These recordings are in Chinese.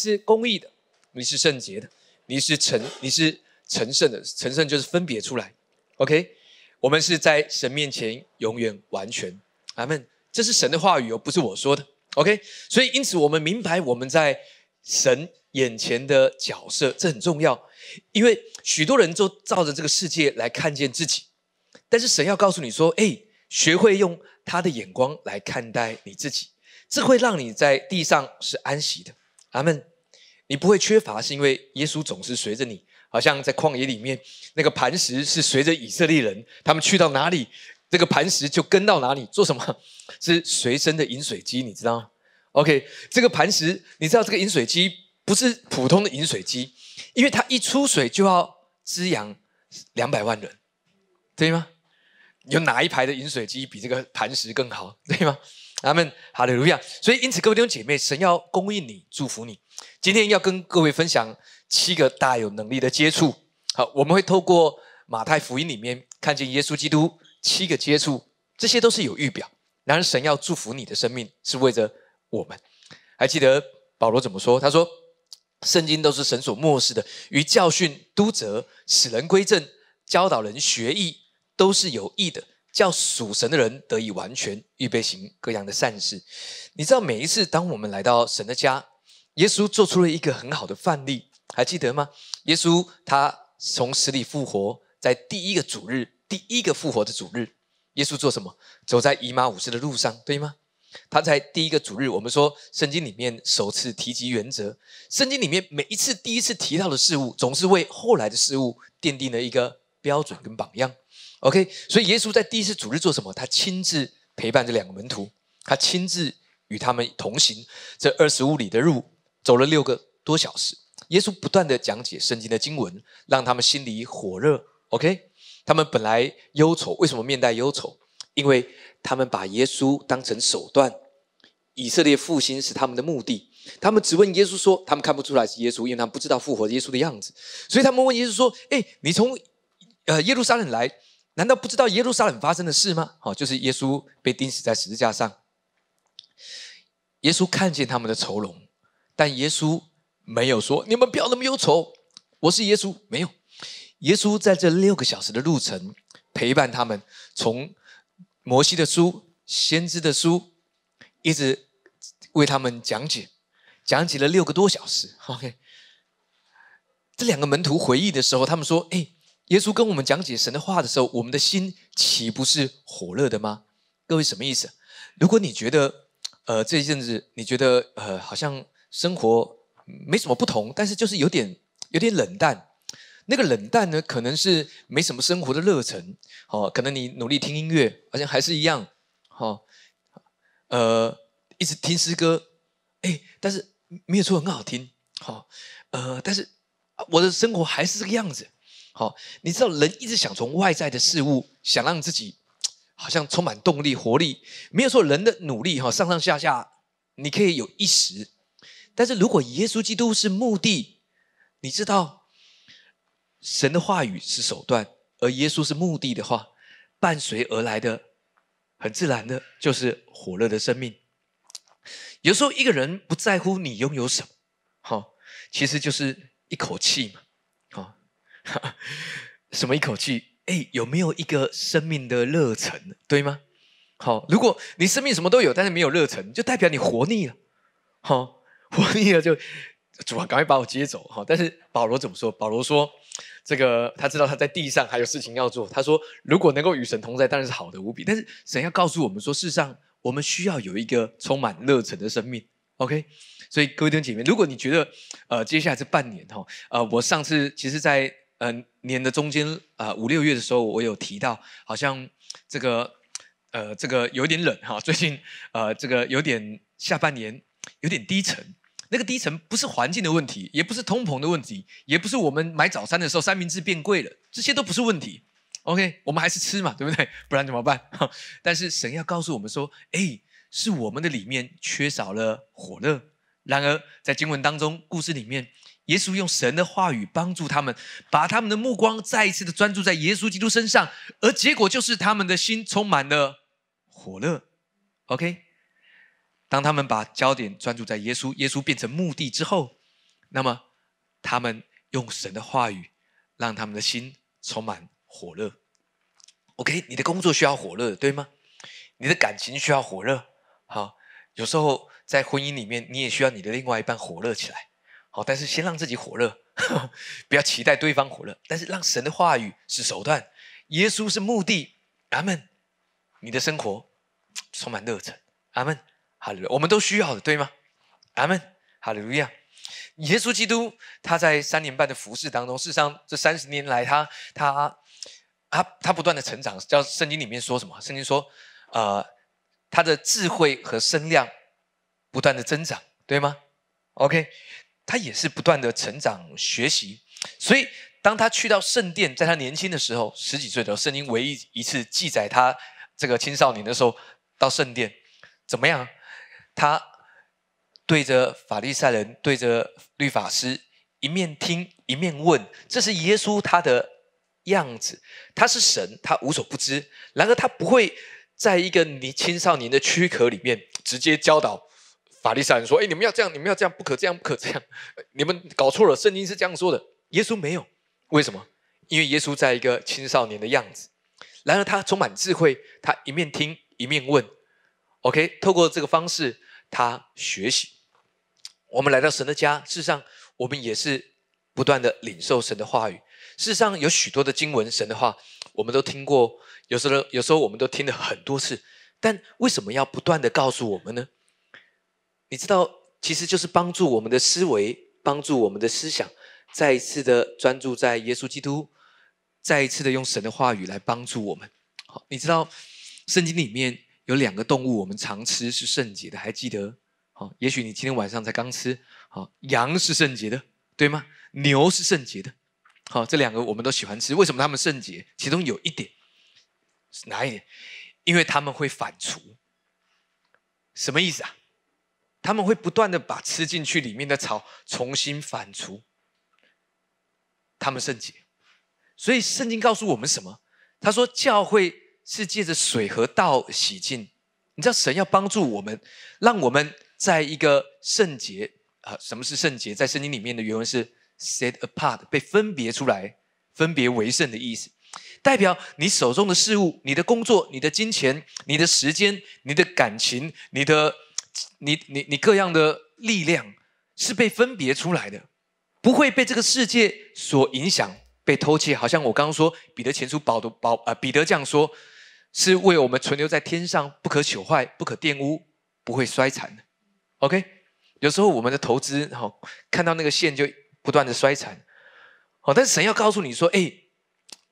是公义的，你是圣洁的，你是成，你是成圣的。成圣就是分别出来。OK，我们是在神面前永远完全。阿门。这是神的话语哦，不是我说的。OK，所以因此我们明白我们在神眼前的角色，这很重要。因为许多人都照着这个世界来看见自己，但是神要告诉你说：“哎，学会用他的眼光来看待你自己，这会让你在地上是安息的。”阿门。你不会缺乏，是因为耶稣总是随着你，好像在旷野里面那个磐石是随着以色列人，他们去到哪里，这个磐石就跟到哪里。做什么？是随身的饮水机，你知道吗？OK，这个磐石，你知道这个饮水机不是普通的饮水机。因为它一出水就要滋养两百万人，对吗？有哪一排的饮水机比这个磐石更好，对吗？阿门，哈利路亚。所以，因此，各位弟兄姐妹，神要供应你，祝福你。今天要跟各位分享七个大有能力的接触。好，我们会透过马太福音里面看见耶稣基督七个接触，这些都是有预表。然而，神要祝福你的生命，是为着我们。还记得保罗怎么说？他说。圣经都是神所漠视的，于教训、督责、使人归正、教导人学艺，都是有益的，叫属神的人得以完全，预备行各样的善事。你知道，每一次当我们来到神的家，耶稣做出了一个很好的范例，还记得吗？耶稣他从死里复活，在第一个主日，第一个复活的主日，耶稣做什么？走在姨妈五世的路上，对吗？他在第一个主日，我们说圣经里面首次提及原则。圣经里面每一次第一次提到的事物，总是为后来的事物奠定了一个标准跟榜样。OK，所以耶稣在第一次主日做什么？他亲自陪伴这两个门徒，他亲自与他们同行这二十五里的路，走了六个多小时。耶稣不断的讲解圣经的经文，让他们心里火热。OK，他们本来忧愁，为什么面带忧愁？因为他们把耶稣当成手段，以色列复兴是他们的目的。他们只问耶稣说：“他们看不出来是耶稣，因为他们不知道复活耶稣的样子。”所以他们问耶稣说：“哎，你从呃耶路撒冷来，难道不知道耶路撒冷发生的事吗？”好，就是耶稣被钉死在十字架上。耶稣看见他们的愁容，但耶稣没有说：“你们不要那么忧愁，我是耶稣。”没有，耶稣在这六个小时的路程陪伴他们从。摩西的书、先知的书，一直为他们讲解，讲解了六个多小时。OK，这两个门徒回忆的时候，他们说：“哎，耶稣跟我们讲解神的话的时候，我们的心岂不是火热的吗？”各位什么意思？如果你觉得，呃，这一阵子你觉得，呃，好像生活没什么不同，但是就是有点有点冷淡。那个冷淡呢，可能是没什么生活的热忱，哦，可能你努力听音乐，好像还是一样，哦，呃，一直听诗歌，哎，但是没有说很好听，好，呃，但是我的生活还是这个样子，好，你知道人一直想从外在的事物，想让自己好像充满动力、活力，没有说人的努力哈，上上下下你可以有一时，但是如果耶稣基督是目的，你知道。神的话语是手段，而耶稣是目的的话，伴随而来的很自然的就是火热的生命。有时候一个人不在乎你拥有什么，好，其实就是一口气嘛，好，什么一口气？哎，有没有一个生命的热忱，对吗？好，如果你生命什么都有，但是没有热忱，就代表你活腻了，好，活腻了就主啊，赶快把我接走，哈。但是保罗怎么说？保罗说。这个他知道他在地上还有事情要做。他说：“如果能够与神同在，当然是好的无比。但是神要告诉我们说，世上我们需要有一个充满热忱的生命。”OK，所以各位弟兄姐妹，如果你觉得呃接下来这半年哈呃我上次其实在呃年的中间啊五六月的时候，我有提到好像这个呃这个有点冷哈，最近呃这个有点下半年有点低沉。那个低层不是环境的问题，也不是通膨的问题，也不是我们买早餐的时候三明治变贵了，这些都不是问题。OK，我们还是吃嘛，对不对？不然怎么办？但是神要告诉我们说，哎，是我们的里面缺少了火热。然而在经文当中，故事里面，耶稣用神的话语帮助他们，把他们的目光再一次的专注在耶稣基督身上，而结果就是他们的心充满了火热。OK。当他们把焦点专注在耶稣，耶稣变成目的之后，那么他们用神的话语，让他们的心充满火热。OK，你的工作需要火热，对吗？你的感情需要火热。好，有时候在婚姻里面，你也需要你的另外一半火热起来。好，但是先让自己火热，不要期待对方火热。但是让神的话语是手段，耶稣是目的。阿门。你的生活充满热忱。阿门。哈利路，我们都需要的，对吗？阿门。哈利路亚。耶稣基督他在三年半的服侍当中，事实上这三十年来，他他他他不断的成长。叫圣经里面说什么？圣经说，呃，他的智慧和声量不断的增长，对吗？OK。他也是不断的成长学习，所以当他去到圣殿，在他年轻的时候，十几岁的时候，圣经唯一一次记载他这个青少年的时候到圣殿，怎么样？他对着法利赛人，对着律法师，一面听一面问，这是耶稣他的样子。他是神，他无所不知，然而他不会在一个你青少年的躯壳里面直接教导。法利赛人说：“哎，你们要这样，你们要这样，不可这样，不可这样。你们搞错了，圣经是这样说的。耶稣没有，为什么？因为耶稣在一个青少年的样子。然而他充满智慧，他一面听一面问。OK，透过这个方式，他学习。我们来到神的家，事实上我们也是不断的领受神的话语。事实上有许多的经文，神的话我们都听过，有时候有时候我们都听了很多次。但为什么要不断的告诉我们呢？”你知道，其实就是帮助我们的思维，帮助我们的思想，再一次的专注在耶稣基督，再一次的用神的话语来帮助我们。好，你知道，圣经里面有两个动物，我们常吃是圣洁的，还记得？好，也许你今天晚上才刚吃。好，羊是圣洁的，对吗？牛是圣洁的。好，这两个我们都喜欢吃。为什么它们圣洁？其中有一点是哪一点？因为他们会反刍。什么意思啊？他们会不断的把吃进去里面的草重新反刍，他们圣洁。所以圣经告诉我们什么？他说教会是借着水和道洗净。你知道神要帮助我们，让我们在一个圣洁啊？什么是圣洁？在圣经里面的原文是 set apart，被分别出来，分别为圣的意思，代表你手中的事物、你的工作、你的金钱、你的时间、你的感情、你的。你你你各样的力量是被分别出来的，不会被这个世界所影响，被偷窃。好像我刚刚说，彼得前书保的保啊，彼得这样说，是为我们存留在天上，不可朽坏，不可玷污，不会衰残的。OK，有时候我们的投资，好看到那个线就不断的衰残，好，但是神要告诉你说，哎，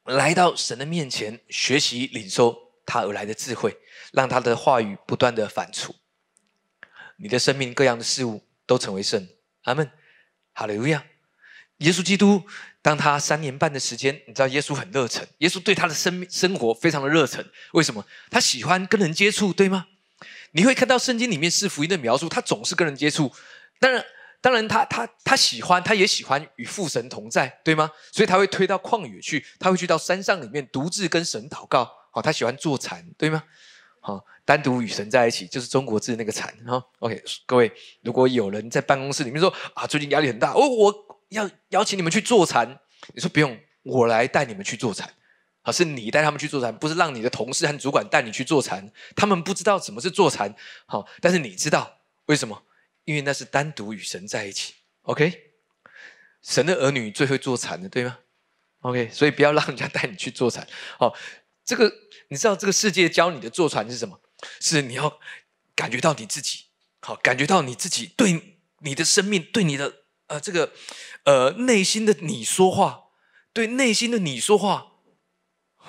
来到神的面前，学习领受他而来的智慧，让他的话语不断的反刍。你的生命各样的事物都成为圣，阿门，哈利路亚。耶稣基督，当他三年半的时间，你知道耶稣很热忱，耶稣对他的生命生活非常的热忱。为什么？他喜欢跟人接触，对吗？你会看到圣经里面是福音的描述，他总是跟人接触。当然，当然，他他他喜欢，他也喜欢与父神同在，对吗？所以他会推到旷野去，他会去到山上里面独自跟神祷告。好，他喜欢坐禅，对吗？好。单独与神在一起，就是中国字那个禅哈。OK，各位，如果有人在办公室里面说啊，最近压力很大，哦，我要邀请你们去坐禅，你说不用，我来带你们去坐禅。好，是你带他们去坐禅，不是让你的同事和主管带你去坐禅。他们不知道什么是坐禅，好，但是你知道为什么？因为那是单独与神在一起。OK，神的儿女最会坐禅的，对吗？OK，所以不要让人家带你去坐禅。好，这个你知道这个世界教你的坐禅是什么？是你要感觉到你自己好，感觉到你自己对你的生命，对你的呃这个呃内心的你说话，对内心的你说话，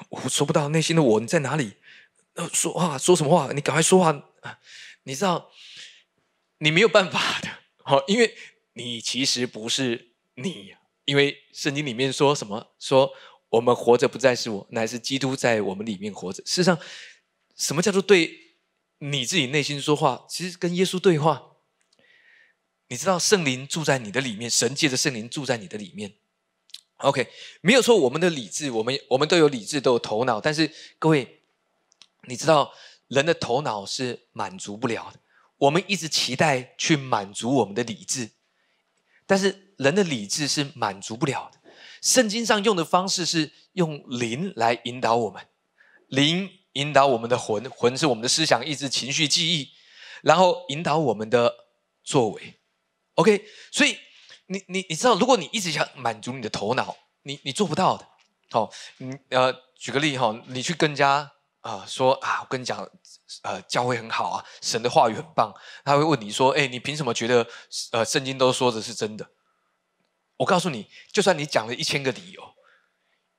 我说不到内心的我你在哪里？说话说什么话？你赶快说话！你知道你没有办法的，好，因为你其实不是你，因为圣经里面说什么？说我们活着不再是我，乃是基督在我们里面活着。事实上。什么叫做对你自己内心说话？其实跟耶稣对话。你知道圣灵住在你的里面，神借着圣灵住在你的里面。OK，没有错。我们的理智，我们我们都有理智，都有头脑。但是各位，你知道人的头脑是满足不了的。我们一直期待去满足我们的理智，但是人的理智是满足不了的。圣经上用的方式是用灵来引导我们，灵引导我们的魂，魂是我们的思想、意志、情绪、记忆，然后引导我们的作为。OK，所以你你你知道，如果你一直想满足你的头脑，你你做不到的。好，你呃，举个例哈，你去跟人家啊说啊，我跟你讲，呃，教会很好啊，神的话语很棒，他会问你说，哎，你凭什么觉得呃圣经都说的是真的？我告诉你，就算你讲了一千个理由，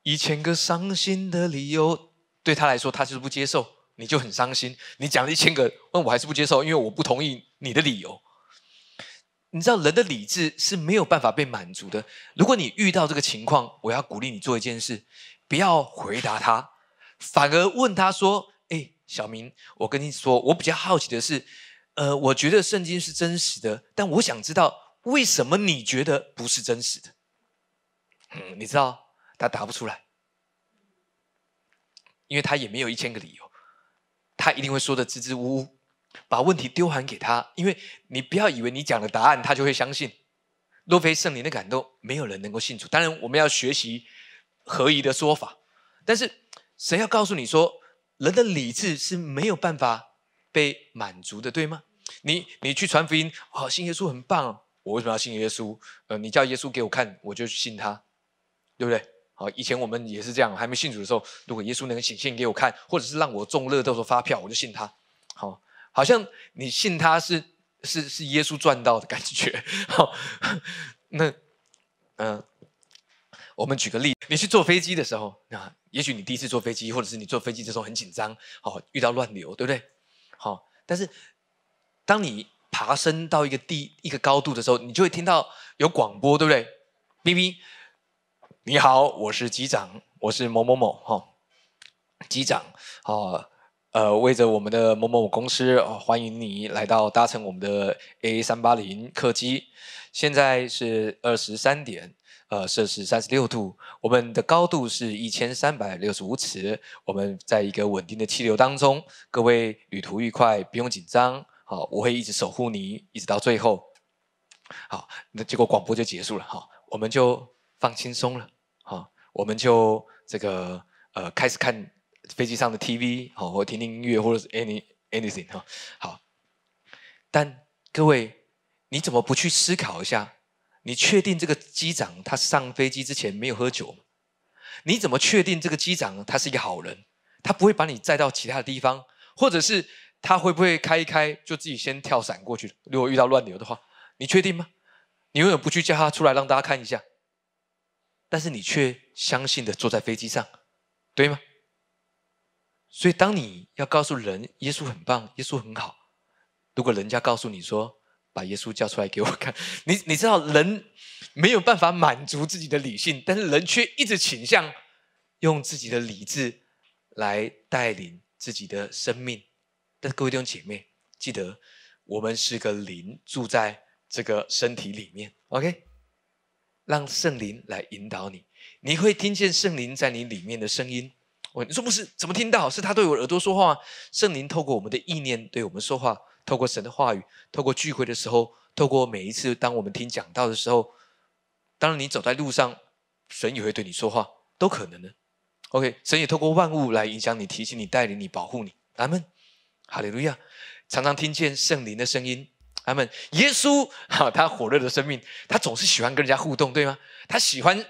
一千个伤心的理由，对他来说，他就是不接受，你就很伤心。你讲了一千个，那我还是不接受，因为我不同意你的理由。你知道，人的理智是没有办法被满足的。如果你遇到这个情况，我要鼓励你做一件事，不要回答他，反而问他说：“哎，小明，我跟你说，我比较好奇的是，呃，我觉得圣经是真实的，但我想知道。”为什么你觉得不是真实的？嗯，你知道他答不出来，因为他也没有一千个理由，他一定会说的支支吾吾，把问题丢还给他。因为你不要以为你讲的答案他就会相信。若非圣灵的感动，没有人能够信主。当然，我们要学习合宜的说法，但是神要告诉你说，人的理智是没有办法被满足的，对吗？你你去传福音，哦，信耶稣很棒。我为什么要信耶稣？呃，你叫耶稣给我看，我就信他，对不对？好，以前我们也是这样，还没信主的时候，如果耶稣能够显现给我看，或者是让我中乐透的发票，我就信他。好，好像你信他是是是耶稣赚到的感觉。好，那嗯，我们举个例，你去坐飞机的时候，那也许你第一次坐飞机，或者是你坐飞机的时候很紧张，好，遇到乱流，对不对？好，但是当你爬升到一个地一个高度的时候，你就会听到有广播，对不对？B B，你好，我是机长，我是某某某哈，机长，好，呃，为着我们的某某某公司，哦，欢迎你来到搭乘我们的 A 三八零客机。现在是二十三点，呃，摄氏三十六度，我们的高度是一千三百六十五尺，我们在一个稳定的气流当中，各位旅途愉快，不用紧张。好，我会一直守护你，一直到最后。好，那结果广播就结束了。哈，我们就放轻松了。好，我们就这个呃开始看飞机上的 TV，好，或听听音乐，或者是 any anything 哈。好，但各位，你怎么不去思考一下？你确定这个机长他上飞机之前没有喝酒？你怎么确定这个机长他是一个好人？他不会把你载到其他的地方，或者是？他会不会开一开就自己先跳伞过去？如果遇到乱流的话，你确定吗？你永远不去叫他出来让大家看一下，但是你却相信的坐在飞机上，对吗？所以当你要告诉人耶稣很棒，耶稣很好，如果人家告诉你说把耶稣叫出来给我看，你你知道人没有办法满足自己的理性，但是人却一直倾向用自己的理智来带领自己的生命。但是各位弟兄姐妹，记得我们是个灵，住在这个身体里面。OK，让圣灵来引导你，你会听见圣灵在你里面的声音。我你说不是？怎么听到？是他对我耳朵说话？圣灵透过我们的意念对我们说话，透过神的话语，透过聚会的时候，透过每一次当我们听讲道的时候，当然你走在路上，神也会对你说话，都可能的。OK，神也透过万物来影响你、提醒你、带领你、保护你。阿门。哈利路亚！常常听见圣灵的声音，阿门。耶稣哈，他火热的生命，他总是喜欢跟人家互动，对吗？他喜欢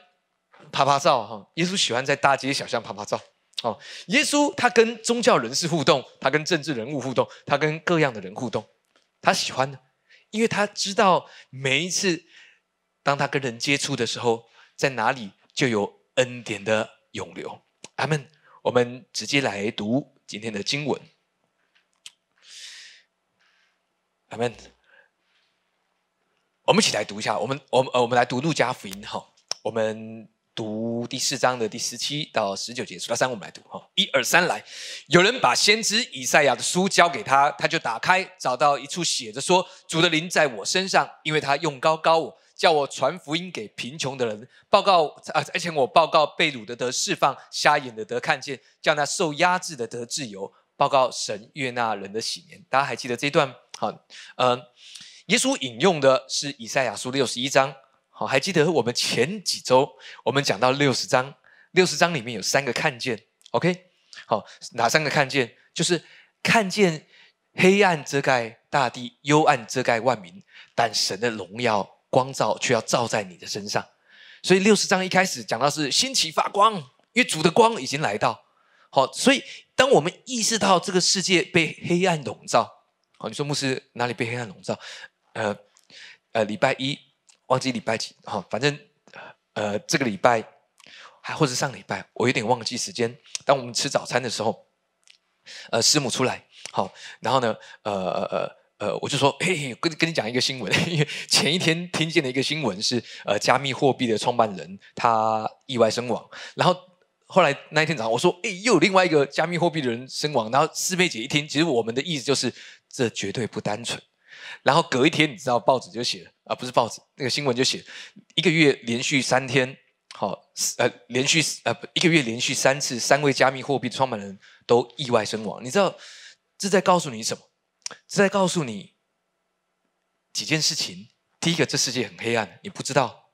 拍拍照哈。耶稣喜欢在大街小巷拍拍照。哦，耶稣他跟宗教人士互动，他跟政治人物互动，他跟各样的人互动，他喜欢的，因为他知道每一次当他跟人接触的时候，在哪里就有恩典的涌流。阿门。我们直接来读今天的经文。阿门。我们一起来读一下，我们我们呃，我们来读路加福音哈。我们读第四章的第十七到十九节，数到三，我们来读哈。一二三，来！有人把先知以赛亚的书交给他，他就打开，找到一处写着说：“主的灵在我身上，因为他用高高我，叫我传福音给贫穷的人，报告啊，而且我报告被掳的得释放，瞎眼的得看见，叫那受压制的得自由，报告神悦纳人的喜年。”大家还记得这段？好，嗯，耶稣引用的是以赛亚书六十一章，好，还记得我们前几周我们讲到六十章，六十章里面有三个看见，OK？好，哪三个看见？就是看见黑暗遮盖大地，幽暗遮盖万民，但神的荣耀光照却要照在你的身上。所以六十章一开始讲到是兴起发光，因为主的光已经来到。好，所以当我们意识到这个世界被黑暗笼罩，好，你说牧师哪里被黑暗笼罩？呃呃，礼拜一忘记礼拜几，好，反正呃这个礼拜还或者上礼拜，我有点忘记时间。当我们吃早餐的时候，呃，师母出来，好，然后呢，呃呃呃。呃，我就说，嘿，跟跟你讲一个新闻，因为前一天听见的一个新闻是，呃，加密货币的创办人他意外身亡，然后后来那一天早上，我说，哎，又有另外一个加密货币的人身亡，然后师妹姐一听，其实我们的意思就是这绝对不单纯，然后隔一天，你知道报纸就写了，啊，不是报纸，那个新闻就写，一个月连续三天，好，呃，连续呃一个月连续三次，三位加密货币创办人都意外身亡，你知道这在告诉你什么？这在告诉你几件事情。第一个，这世界很黑暗，你不知道。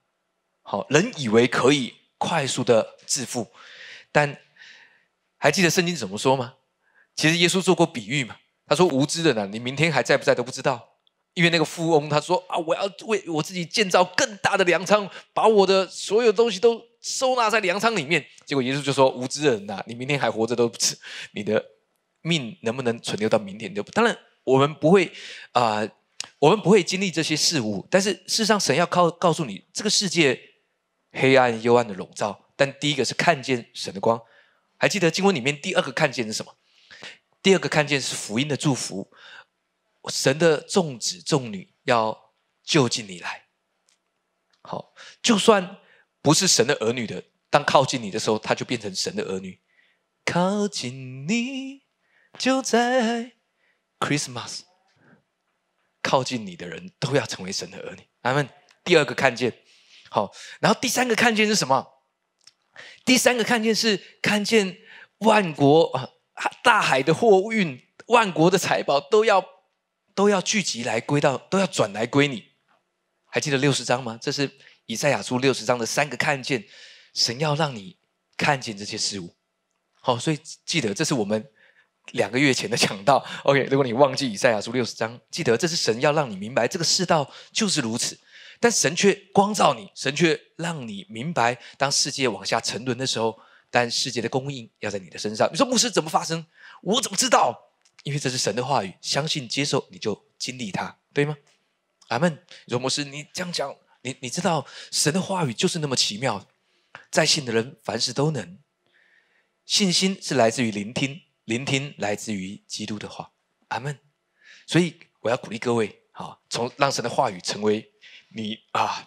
好，人以为可以快速的致富，但还记得圣经怎么说吗？其实耶稣做过比喻嘛。他说：“无知的呢，你明天还在不在都不知道。”因为那个富翁他说：“啊，我要为我自己建造更大的粮仓，把我的所有东西都收纳在粮仓里面。”结果耶稣就说：“无知人呐，你明天还活着都不知你的命能不能存留到明天都不当然。”我们不会啊，我们不会经历这些事物，但是事实上，神要告告诉你，这个世界黑暗幽暗的笼罩。但第一个是看见神的光，还记得经文里面第二个看见是什么？第二个看见是福音的祝福，神的众子众女要就近你来。好，就算不是神的儿女的，当靠近你的时候，他就变成神的儿女。靠近你，就在。Christmas，靠近你的人都要成为神的儿女。阿门。第二个看见，好，然后第三个看见是什么？第三个看见是看见万国啊，大海的货运，万国的财宝都要都要聚集来归到，都要转来归你。还记得六十章吗？这是以赛亚书六十章的三个看见，神要让你看见这些事物。好，所以记得这是我们。两个月前的讲道，OK。如果你忘记以赛亚书六十章，记得这是神要让你明白这个世道就是如此，但神却光照你，神却让你明白，当世界往下沉沦的时候，但世界的供应要在你的身上。你说牧师怎么发生？我怎么知道？因为这是神的话语，相信接受你就经历它，对吗？阿门。你说牧师，你这样讲，你你知道神的话语就是那么奇妙，在信的人凡事都能。信心是来自于聆听。聆听来自于基督的话，阿门。所以我要鼓励各位，好，从让神的话语成为你啊，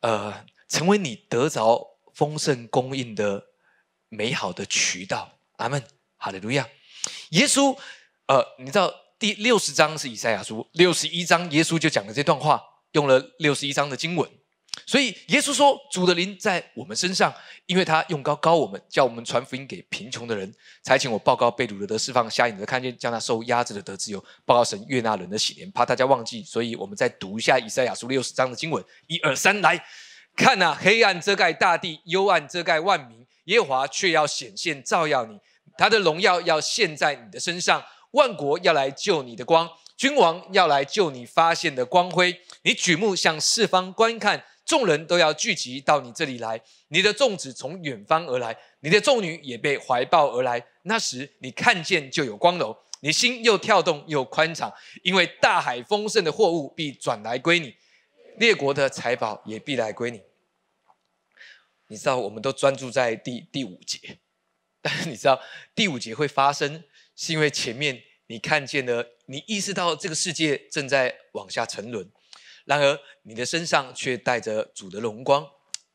呃，成为你得着丰盛供应的美好的渠道，阿门。哈利路亚。耶稣，呃，你知道第六十章是以赛亚书，六十一章耶稣就讲了这段话，用了六十一章的经文。所以耶稣说：“主的灵在我们身上，因为他用高高我们，叫我们传福音给贫穷的人，才请我报告被掳的得释放，瞎眼的看见，将他受压制的得自由，报告神悦纳人的喜年。怕大家忘记，所以我们再读一下以赛亚书六十章的经文。一二三，来看呐！黑暗遮盖大地，幽暗遮盖万民，耶和华却要显现照耀你，他的荣耀要现在你的身上，万国要来救你的光，君王要来救你发现的光辉。你举目向四方观看。”众人都要聚集到你这里来，你的众子从远方而来，你的众女也被怀抱而来。那时你看见就有光荣，你心又跳动又宽敞，因为大海丰盛的货物必转来归你，列国的财宝也必来归你。你知道，我们都专注在第第五节，但是你知道第五节会发生，是因为前面你看见了，你意识到这个世界正在往下沉沦。然而，你的身上却带着主的荣光，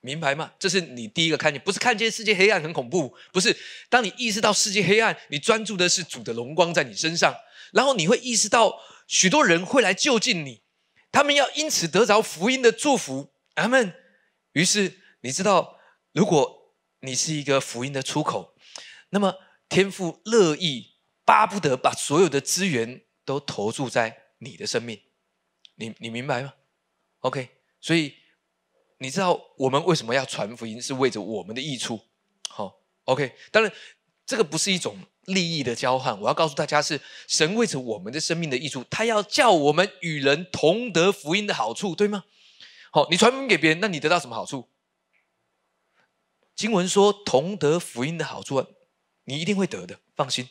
明白吗？这是你第一个看见，不是看见世界黑暗很恐怖，不是。当你意识到世界黑暗，你专注的是主的荣光在你身上，然后你会意识到许多人会来就近你，他们要因此得着福音的祝福。阿门。于是你知道，如果你是一个福音的出口，那么天父乐意巴不得把所有的资源都投注在你的生命。你你明白吗？OK，所以你知道我们为什么要传福音？是为着我们的益处。好，OK。当然，这个不是一种利益的交换。我要告诉大家，是神为着我们的生命的益处，他要叫我们与人同得福音的好处，对吗？好，你传福音给别人，那你得到什么好处？经文说，同得福音的好处，你一定会得的，放心。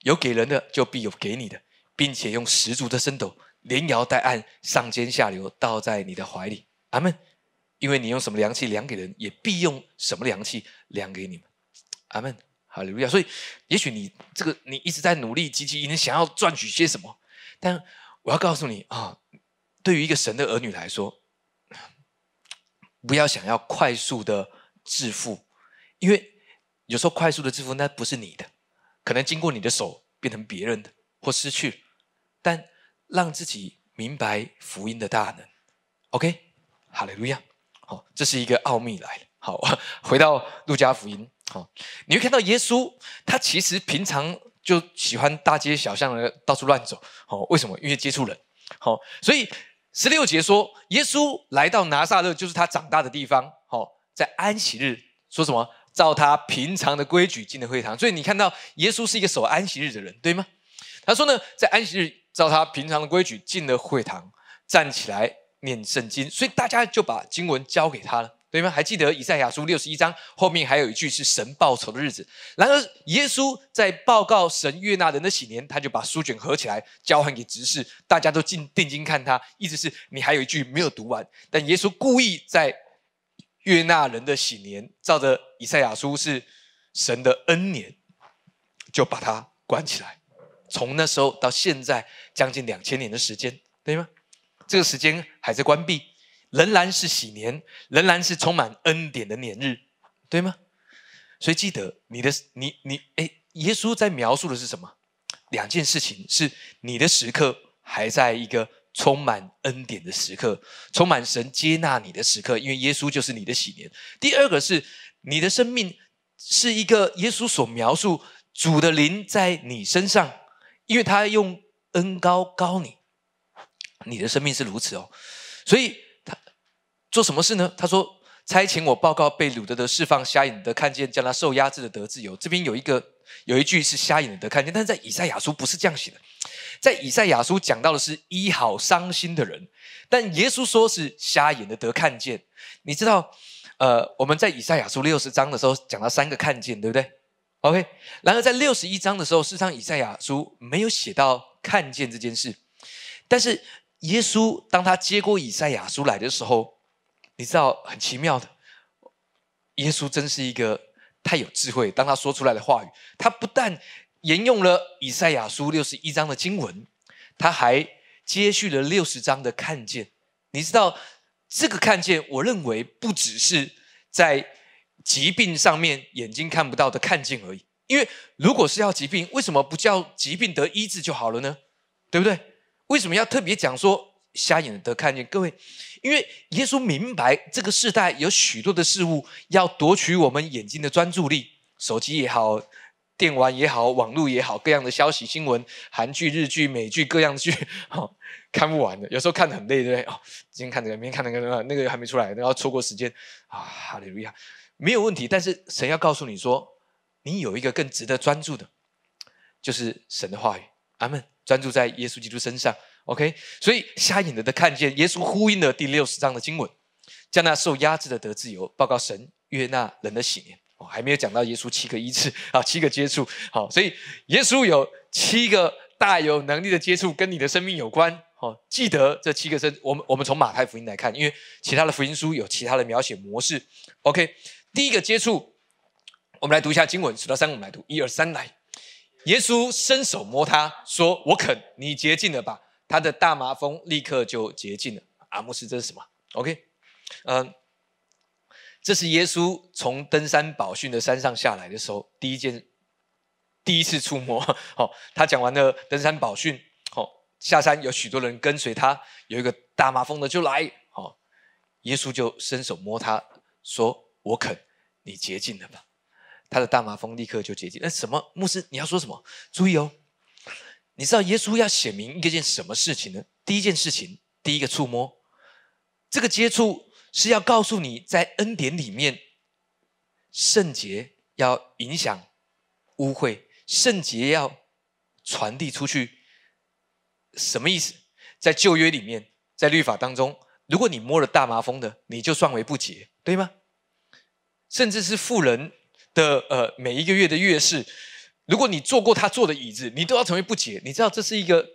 有给人的，就必有给你的，并且用十足的升斗。连摇带按，上尖下流，倒在你的怀里。阿门。因为你用什么凉气量给人，也必用什么凉气量给你们。阿门。哈利路亚。所以，也许你这个你一直在努力积极，你想要赚取些什么，但我要告诉你啊，对于一个神的儿女来说，不要想要快速的致富，因为有时候快速的致富那不是你的，可能经过你的手变成别人的或失去，但。让自己明白福音的大能，OK，哈利路亚。好，这是一个奥秘来了。好，回到路加福音，好，你会看到耶稣，他其实平常就喜欢大街小巷的到处乱走。好，为什么？因为接触人。好，所以十六节说，耶稣来到拿撒勒，就是他长大的地方。好，在安息日说什么？照他平常的规矩进了会堂。所以你看到耶稣是一个守安息日的人，对吗？他说呢，在安息日。照他平常的规矩进了会堂，站起来念圣经，所以大家就把经文交给他了，对吗？还记得以赛亚书六十一章后面还有一句是神报仇的日子。然而耶稣在报告神悦纳人的喜年，他就把书卷合起来交还给执事，大家都定定睛看他，意思是你还有一句没有读完。但耶稣故意在悦纳人的喜年，照着以赛亚书是神的恩年，就把它关起来。从那时候到现在，将近两千年的时间，对吗？这个时间还在关闭，仍然是喜年，仍然是充满恩典的年日，对吗？所以记得你的，你你哎，耶稣在描述的是什么？两件事情：是你的时刻还在一个充满恩典的时刻，充满神接纳你的时刻，因为耶稣就是你的喜年。第二个是你的生命是一个耶稣所描述主的灵在你身上。因为他用恩高高你，你的生命是如此哦，所以他做什么事呢？他说差遣我报告被掳的释放，瞎眼的看见，将他受压制的得自由。这边有一个有一句是瞎眼的得看见，但是在以赛亚书不是这样写的，在以赛亚书讲到的是医好伤心的人，但耶稣说是瞎眼的得看见。你知道，呃，我们在以赛亚书六十章的时候讲到三个看见，对不对？OK，然而在六十一章的时候，事实上以赛亚书没有写到看见这件事。但是耶稣当他接过以赛亚书来的时候，你知道很奇妙的，耶稣真是一个太有智慧。当他说出来的话语，他不但沿用了以赛亚书六十一章的经文，他还接续了六十章的看见。你知道这个看见，我认为不只是在。疾病上面眼睛看不到的看见而已，因为如果是要疾病，为什么不叫疾病得医治就好了呢？对不对？为什么要特别讲说瞎眼的看见？各位，因为耶稣明白这个时代有许多的事物要夺取我们眼睛的专注力，手机也好，电玩也好，网络也好，各样的消息、新闻、韩剧、日剧、美剧，各样的剧，哦看不完的。有时候看得很累，对不对？哦，今天看这个，明天看那个，那个还没出来，然后错过时间啊！哈利路亚。没有问题，但是神要告诉你说，你有一个更值得专注的，就是神的话语。阿门。专注在耶稣基督身上。OK，所以瞎眼的的看见，耶稣呼应了第六十章的经文，将那受压制的得自由，报告神悦纳人的喜年。哦，还没有讲到耶稣七个医治啊，七个接触。好，所以耶稣有七个大有能力的接触，跟你的生命有关。好，记得这七个生，我们我们从马太福音来看，因为其他的福音书有其他的描写模式。OK。第一个接触，我们来读一下经文，数到三，我们来读一二三来。耶稣伸手摸他，说：“我肯，你洁净了吧。”他的大麻风立刻就洁净了。阿牧师，这是什么？OK，嗯，这是耶稣从登山宝训的山上下来的时候，第一件、第一次触摸。好，他讲完了登山宝训，好，下山有许多人跟随他，有一个大麻风的就来，好，耶稣就伸手摸他，说。我肯，你洁净了吧？他的大麻风立刻就洁净。那什么，牧师，你要说什么？注意哦，你知道耶稣要显明一件什么事情呢？第一件事情，第一个触摸，这个接触是要告诉你，在恩典里面，圣洁要影响污秽，圣洁要传递出去。什么意思？在旧约里面，在律法当中，如果你摸了大麻风的，你就算为不洁，对吗？甚至是富人的呃每一个月的月事，如果你坐过他坐的椅子，你都要成为不解。你知道这是一个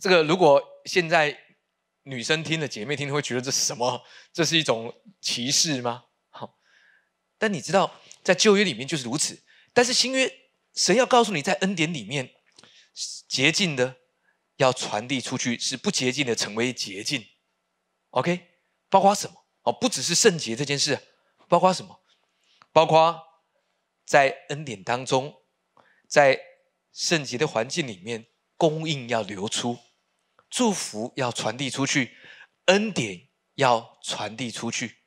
这个，如果现在女生听了，姐妹听了会觉得这是什么？这是一种歧视吗？好，但你知道在旧约里面就是如此，但是新约神要告诉你，在恩典里面洁净的。要传递出去，使不洁净的成为洁净。OK，包括什么？哦，不只是圣洁这件事，包括什么？包括在恩典当中，在圣洁的环境里面，供应要流出，祝福要传递出去，恩典要传递出去，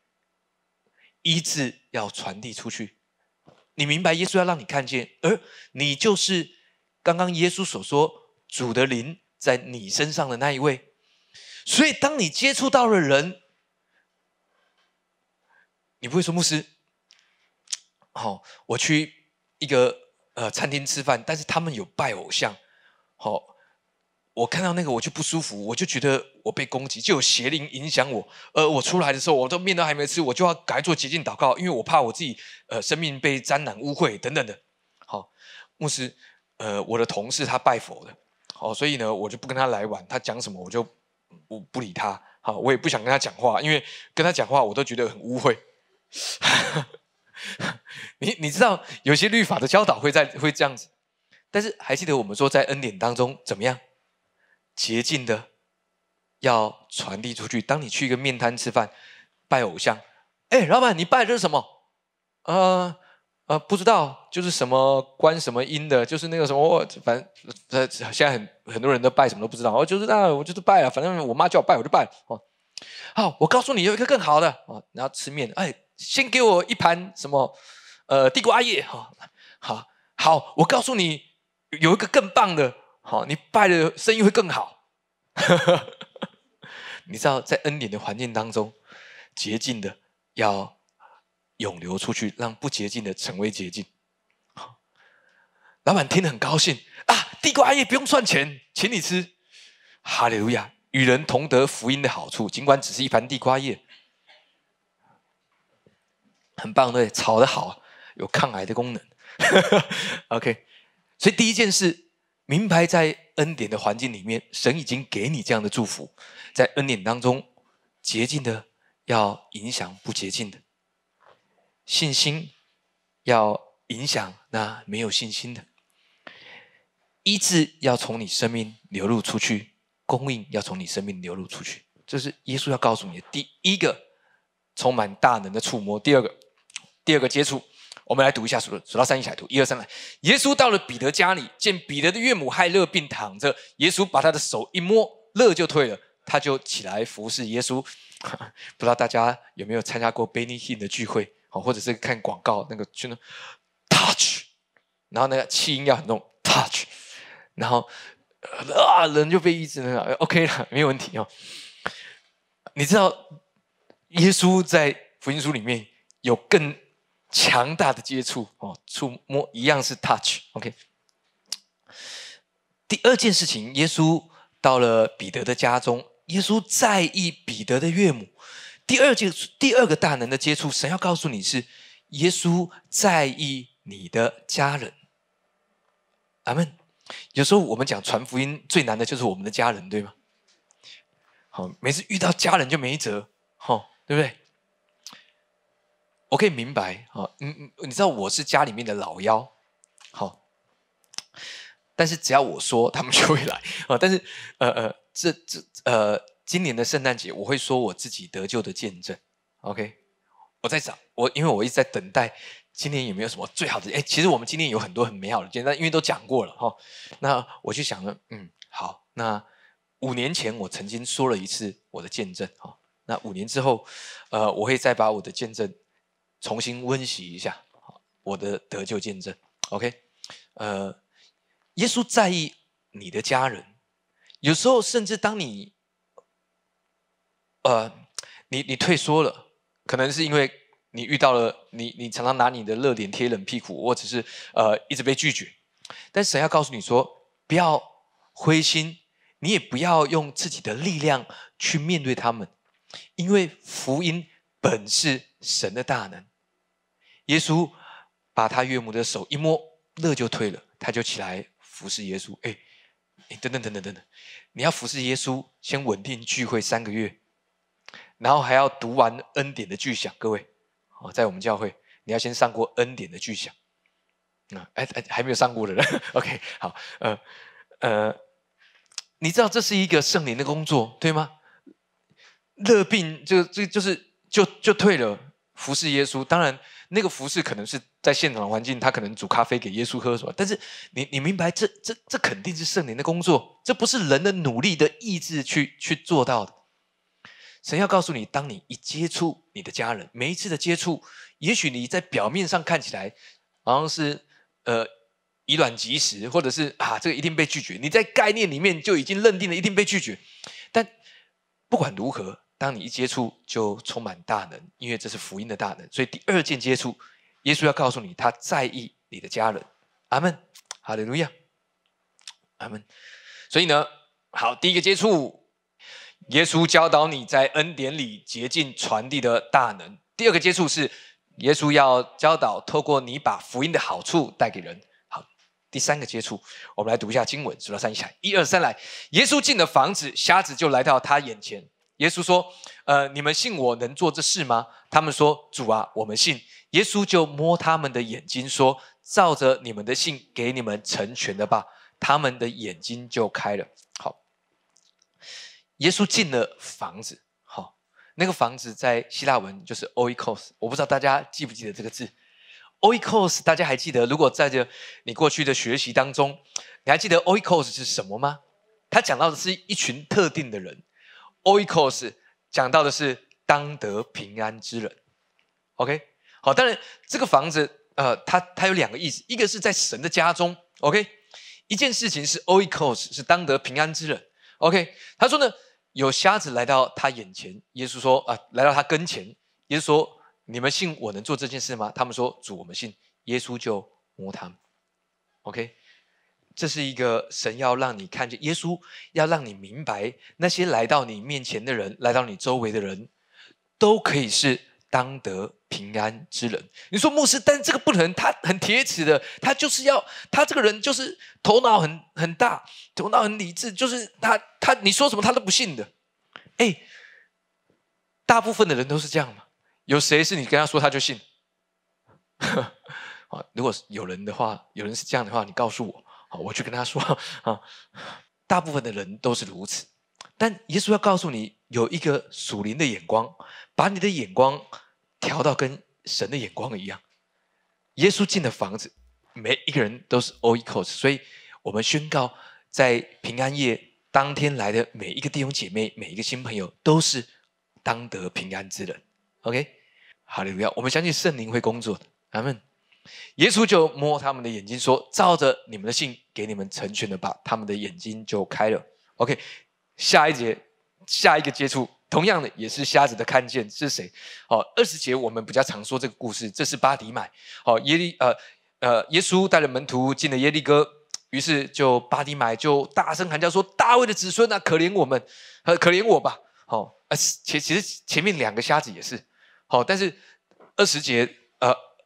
医治要传递出去。你明白，耶稣要让你看见，而你就是刚刚耶稣所说主的灵。在你身上的那一位，所以当你接触到了人，你不会说牧师，好，我去一个呃餐厅吃饭，但是他们有拜偶像，好，我看到那个我就不舒服，我就觉得我被攻击，就有邪灵影响我，呃我出来的时候，我都面都还没吃，我就要改做洁净祷告，因为我怕我自己呃生命被沾染污秽等等的。好，牧师，呃，我的同事他拜佛的。哦，所以呢，我就不跟他来往，他讲什么我就不不理他。好，我也不想跟他讲话，因为跟他讲话我都觉得很污秽。你你知道，有些律法的教导会在会这样子，但是还记得我们说在恩典当中怎么样洁净的要传递出去。当你去一个面摊吃饭，拜偶像，哎，老板，你拜的是什么？呃。呃，不知道，就是什么观什么音的，就是那个什么，反正呃，现在很很多人都拜什么都不知道，我就是那我就是拜了，反正我妈叫我拜我就拜哦。好，我告诉你有一个更好的哦，然后吃面，哎，先给我一盘什么呃地瓜叶哈，好好，我告诉你有一个更棒的，好，你拜的生意会更好。你知道在恩典的环境当中，洁净的要。涌流出去，让不洁净的成为洁净。老板听得很高兴啊！地瓜叶不用算钱，请你吃。哈利路亚！与人同得福音的好处，尽管只是一盘地瓜叶，很棒，对，炒的好，有抗癌的功能。OK，所以第一件事，明白在恩典的环境里面，神已经给你这样的祝福，在恩典当中，洁净的要影响不洁净的。信心要影响那没有信心的，医治要从你生命流露出去，供应要从你生命流露出去。这是耶稣要告诉你的第一个充满大能的触摸。第二个，第二个接触，我们来读一下数数到三一起来读，一二三来。耶稣到了彼得家里，见彼得的岳母害乐病躺着，耶稣把他的手一摸，乐就退了，他就起来服侍耶稣。不知道大家有没有参加过 Benny Hinn 的聚会？好，或者是看广告，那个就那 touch，然后那个气音要很重，touch，然后啊，人就被医治了，OK 了，没有问题哦。你知道耶稣在福音书里面有更强大的接触哦，触摸一样是 touch，OK。第二件事情，耶稣到了彼得的家中，耶稣在意彼得的岳母。第二件第二个大能的接触，神要告诉你是耶稣在意你的家人。阿门。有时候我们讲传福音最难的就是我们的家人，对吗？好，每次遇到家人就没辙，哈，对不对？我可以明白，啊，嗯嗯，你知道我是家里面的老幺，好，但是只要我说，他们就会来啊。但是，呃呃，这这呃。今年的圣诞节，我会说我自己得救的见证。OK，我在找我，因为我一直在等待今年有没有什么最好的。哎，其实我们今年有很多很美好的见证，因为都讲过了哈。那我就想了，嗯，好，那五年前我曾经说了一次我的见证哈。那五年之后，呃，我会再把我的见证重新温习一下，我的得救见证。OK，呃，耶稣在意你的家人，有时候甚至当你。呃，你你退缩了，可能是因为你遇到了你你常常拿你的热脸贴冷屁股，或者是呃一直被拒绝。但神要告诉你说，不要灰心，你也不要用自己的力量去面对他们，因为福音本是神的大能。耶稣把他岳母的手一摸，热就退了，他就起来服侍耶稣。哎，等等等等等等，你要服侍耶稣，先稳定聚会三个月。然后还要读完恩典的巨响，各位，哦，在我们教会，你要先上过恩典的巨响，啊，哎哎，还没有上过的人，OK，好，呃呃，你知道这是一个圣灵的工作，对吗？热病就这就是就就退了，服侍耶稣。当然，那个服侍可能是在现场环境，他可能煮咖啡给耶稣喝，是吧？但是你你明白，这这这肯定是圣灵的工作，这不是人的努力的意志去去做到的。神要告诉你，当你一接触你的家人，每一次的接触，也许你在表面上看起来好像是呃以卵击石，或者是啊这个一定被拒绝，你在概念里面就已经认定了一定被拒绝。但不管如何，当你一接触，就充满大能，因为这是福音的大能。所以第二件接触，耶稣要告诉你，他在意你的家人。阿门，哈利路亚，阿门。所以呢，好，第一个接触。耶稣教导你在恩典里竭尽传递的大能。第二个接触是，耶稣要教导透过你把福音的好处带给人。好，第三个接触，我们来读一下经文，数到三一起来，一二三来。耶稣进了房子，瞎子就来到他眼前。耶稣说：“呃，你们信我能做这事吗？”他们说：“主啊，我们信。”耶稣就摸他们的眼睛说：“照着你们的信，给你们成全的吧。”他们的眼睛就开了。好。耶稣进了房子，好，那个房子在希腊文就是 oikos，我不知道大家记不记得这个字，oikos，大家还记得？如果在这你过去的学习当中，你还记得 oikos 是什么吗？他讲到的是一群特定的人，oikos 讲到的是当得平安之人。OK，好，当然这个房子，呃，它它有两个意思，一个是在神的家中，OK，一件事情是 oikos 是当得平安之人，OK，他说呢。有瞎子来到他眼前，耶稣说：“啊，来到他跟前。”耶稣说：“你们信我能做这件事吗？”他们说：“主，我们信。”耶稣就摸他们。OK，这是一个神要让你看见，耶稣要让你明白，那些来到你面前的人，来到你周围的人，都可以是。当得平安之人，你说牧师，但这个不能，他很铁齿的，他就是要他这个人就是头脑很很大，头脑很理智，就是他他你说什么他都不信的。哎，大部分的人都是这样嘛？有谁是你跟他说他就信？啊，如果有人的话，有人是这样的话，你告诉我，好，我去跟他说啊。大部分的人都是如此，但耶稣要告诉你，有一个属灵的眼光。把你的眼光调到跟神的眼光一样。耶稣进的房子，每一个人都是 all equals，所以我们宣告，在平安夜当天来的每一个弟兄姐妹，每一个新朋友，都是当得平安之人。OK，好利路亚！我们相信圣灵会工作的。阿门。耶稣就摸他们的眼睛，说：“照着你们的信，给你们成全的吧。”他们的眼睛就开了。OK，下一节，下一个接触。同样的，也是瞎子的看见是谁？好，二十节我们比较常说这个故事，这是巴迪买。好，耶利呃呃，耶稣带着门徒进了耶利哥，于是就巴迪买就大声喊叫说：“大卫的子孙啊，可怜我们，可怜我吧！”好，呃，其其实前面两个瞎子也是好，但是二十节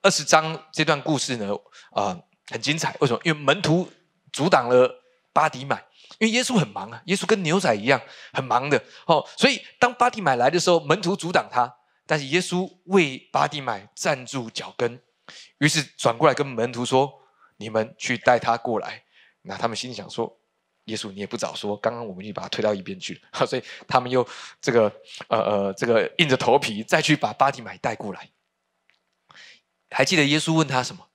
二十章这段故事呢啊很精彩，为什么？因为门徒阻挡了巴迪买。因为耶稣很忙啊，耶稣跟牛仔一样很忙的哦，所以当巴迪买来的时候，门徒阻挡他，但是耶稣为巴迪买站住脚跟，于是转过来跟门徒说：“你们去带他过来。”那他们心里想说：“耶稣，你也不早说，刚刚我们已经把他推到一边去了。”所以他们又这个呃呃这个硬着头皮再去把巴蒂买带过来。还记得耶稣问他什么？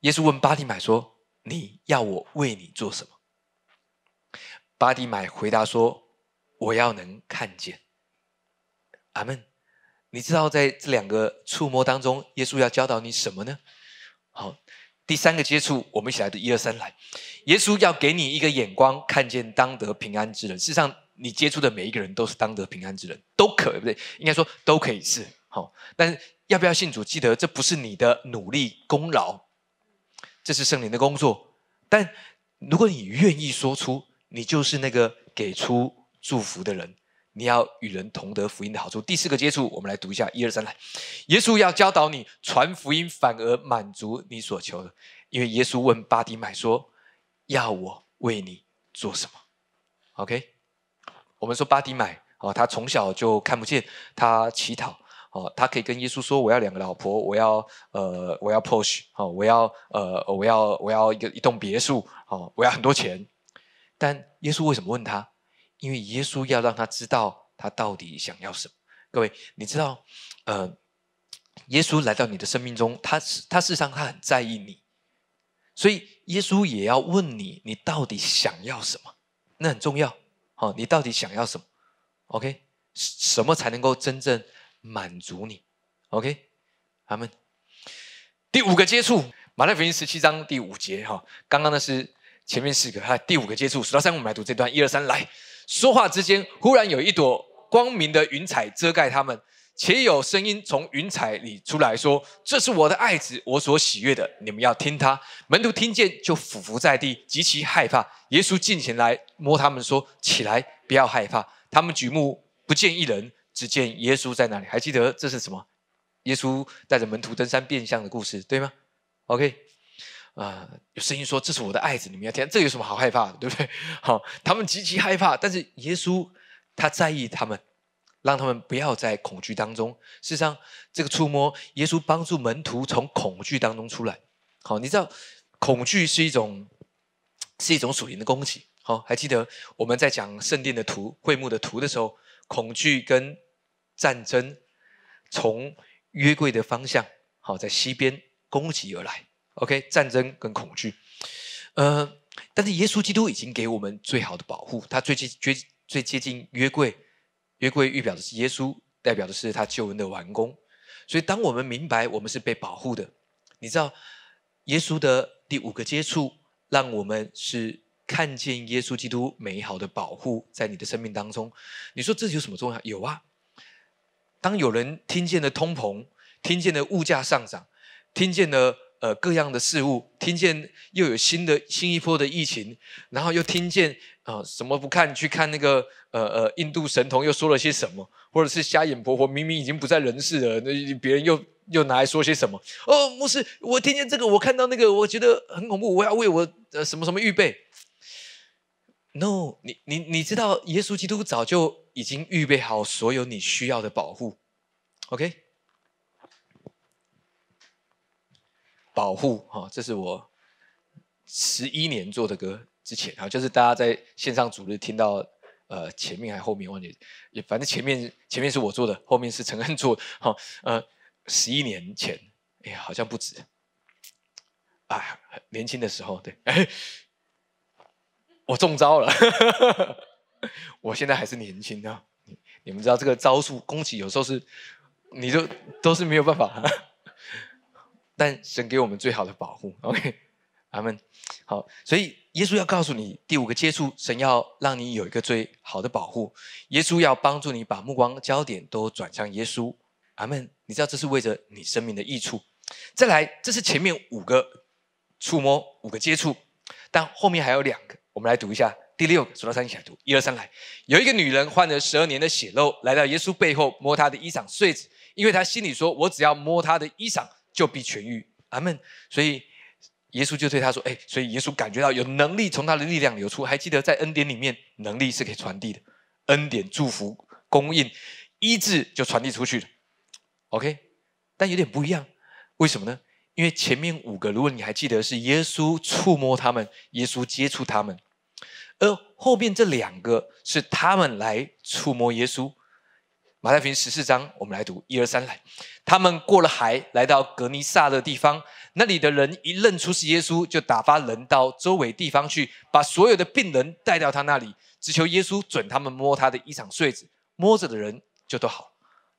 耶稣问巴蒂买说：“你要我为你做什么？”巴迪买回答说：“我要能看见。”阿门。你知道在这两个触摸当中，耶稣要教导你什么呢？好，第三个接触，我们一起来读一二三来。耶稣要给你一个眼光，看见当得平安之人。事实上，你接触的每一个人都是当得平安之人，都可不对？应该说都可以是好，但要不要信主？记得这不是你的努力功劳，这是圣灵的工作。但如果你愿意说出，你就是那个给出祝福的人。你要与人同得福音的好处。第四个接触，我们来读一下，一二三来。耶稣要教导你传福音，反而满足你所求的。因为耶稣问巴迪买说：“要我为你做什么？”OK，我们说巴迪买哦，他从小就看不见，他乞讨哦，他可以跟耶稣说：“我要两个老婆，我要呃，我要 Porsche 哦，我要呃，我要我要一个一栋别墅哦，我要很多钱。”但耶稣为什么问他？因为耶稣要让他知道他到底想要什么。各位，你知道，呃，耶稣来到你的生命中，他他事实上他很在意你，所以耶稣也要问你，你到底想要什么？那很重要。好，你到底想要什么？OK，什么才能够真正满足你？OK，他们第五个接触，马太福音十七章第五节哈，刚刚那是前面四个，哈，第五个接触数到三，我们来读这段，一二三，来。说话之间，忽然有一朵光明的云彩遮盖他们，且有声音从云彩里出来说：“这是我的爱子，我所喜悦的，你们要听他。”门徒听见，就俯伏在地，极其害怕。耶稣近前来摸他们，说：“起来，不要害怕。”他们举目不见一人，只见耶稣在哪里。还记得这是什么？耶稣带着门徒登山变相的故事，对吗？OK。啊，有声音说：“这是我的爱子，你们要听。”这有什么好害怕的，对不对？好，他们极其害怕，但是耶稣他在意他们，让他们不要在恐惧当中。事实上，这个触摸，耶稣帮助门徒从恐惧当中出来。好，你知道，恐惧是一种是一种属灵的攻击。好，还记得我们在讲圣殿的图、会幕的图的时候，恐惧跟战争从约柜的方向，好，在西边攻击而来。OK，战争跟恐惧，呃，但是耶稣基督已经给我们最好的保护，他最接最最接近约柜，约柜预表的是耶稣，代表的是他救恩的完工。所以，当我们明白我们是被保护的，你知道，耶稣的第五个接触，让我们是看见耶稣基督美好的保护在你的生命当中。你说这有什么重要？有啊，当有人听见了通膨，听见了物价上涨，听见了。呃，各样的事物，听见又有新的新一波的疫情，然后又听见啊，什么不看去看那个呃呃印度神童又说了些什么，或者是瞎眼婆婆明明已经不在人世了，那别人又又拿来说些什么？哦，牧师，我听见这个，我看到那个，我觉得很恐怖，我要为我呃什么什么预备。No，你你你知道，耶稣基督早就已经预备好所有你需要的保护，OK。保护哈，这是我十一年做的歌之前啊，就是大家在线上主日听到呃前面还后面忘记，也反正前面前面是我做的，后面是陈恩做。哈呃，十一年前，哎呀，好像不止。啊，年轻的时候，对，哎，我中招了。我现在还是年轻的，你你们知道这个招数攻击有时候是，你就都是没有办法。但神给我们最好的保护，OK，阿门。好，所以耶稣要告诉你第五个接触，神要让你有一个最好的保护。耶稣要帮助你把目光焦点都转向耶稣，阿门。你知道这是为着你生命的益处。再来，这是前面五个触摸，五个接触，但后面还有两个，我们来读一下。第六个，数到三一起来读，一二三来。有一个女人患了十二年的血漏，来到耶稣背后摸他的衣裳穗子，因为他心里说：“我只要摸他的衣裳。”就必痊愈，阿门。所以耶稣就对他说：“哎，所以耶稣感觉到有能力从他的力量流出。还记得在恩典里面，能力是可以传递的，恩典、祝福、供应、医治就传递出去了。OK，但有点不一样，为什么呢？因为前面五个，如果你还记得，是耶稣触摸他们，耶稣接触他们，而后面这两个是他们来触摸耶稣。”马太福音十四章，我们来读一二三来。他们过了海，来到格尼撒的地方。那里的人一认出是耶稣，就打发人到周围地方去，把所有的病人带到他那里，只求耶稣准他们摸他的衣裳穗子。摸着的人就都好。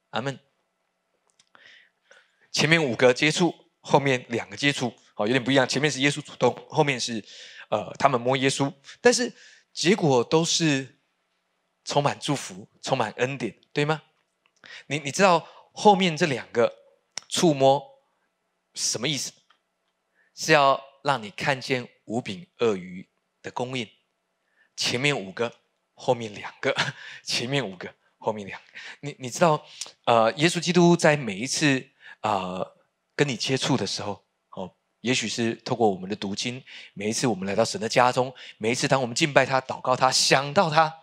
阿门。前面五个接触，后面两个接触，好有点不一样。前面是耶稣主动，后面是呃他们摸耶稣，但是结果都是充满祝福，充满恩典，对吗？你你知道后面这两个触摸什么意思？是要让你看见五饼鳄鱼的供应，前面五个，后面两个，前面五个，后面两个。你你知道，呃，耶稣基督在每一次啊跟你接触的时候，也许是透过我们的读经，每一次我们来到神的家中，每一次当我们敬拜他、祷告他、想到他，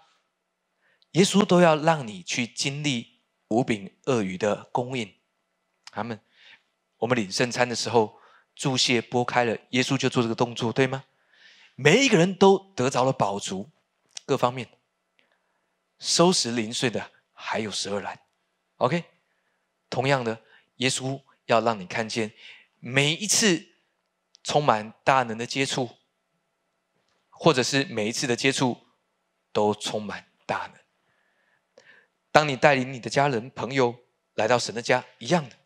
耶稣都要让你去经历五饼鳄鱼的供应。他们，我们领圣餐的时候，注谢拨开了，耶稣就做这个动作，对吗？每一个人都得着了饱足，各方面收拾零碎的还有十二篮。OK，同样的，耶稣要让你看见每一次充满大能的接触，或者是每一次的接触都充满大能。当你带领你的家人朋友来到神的家，一样的，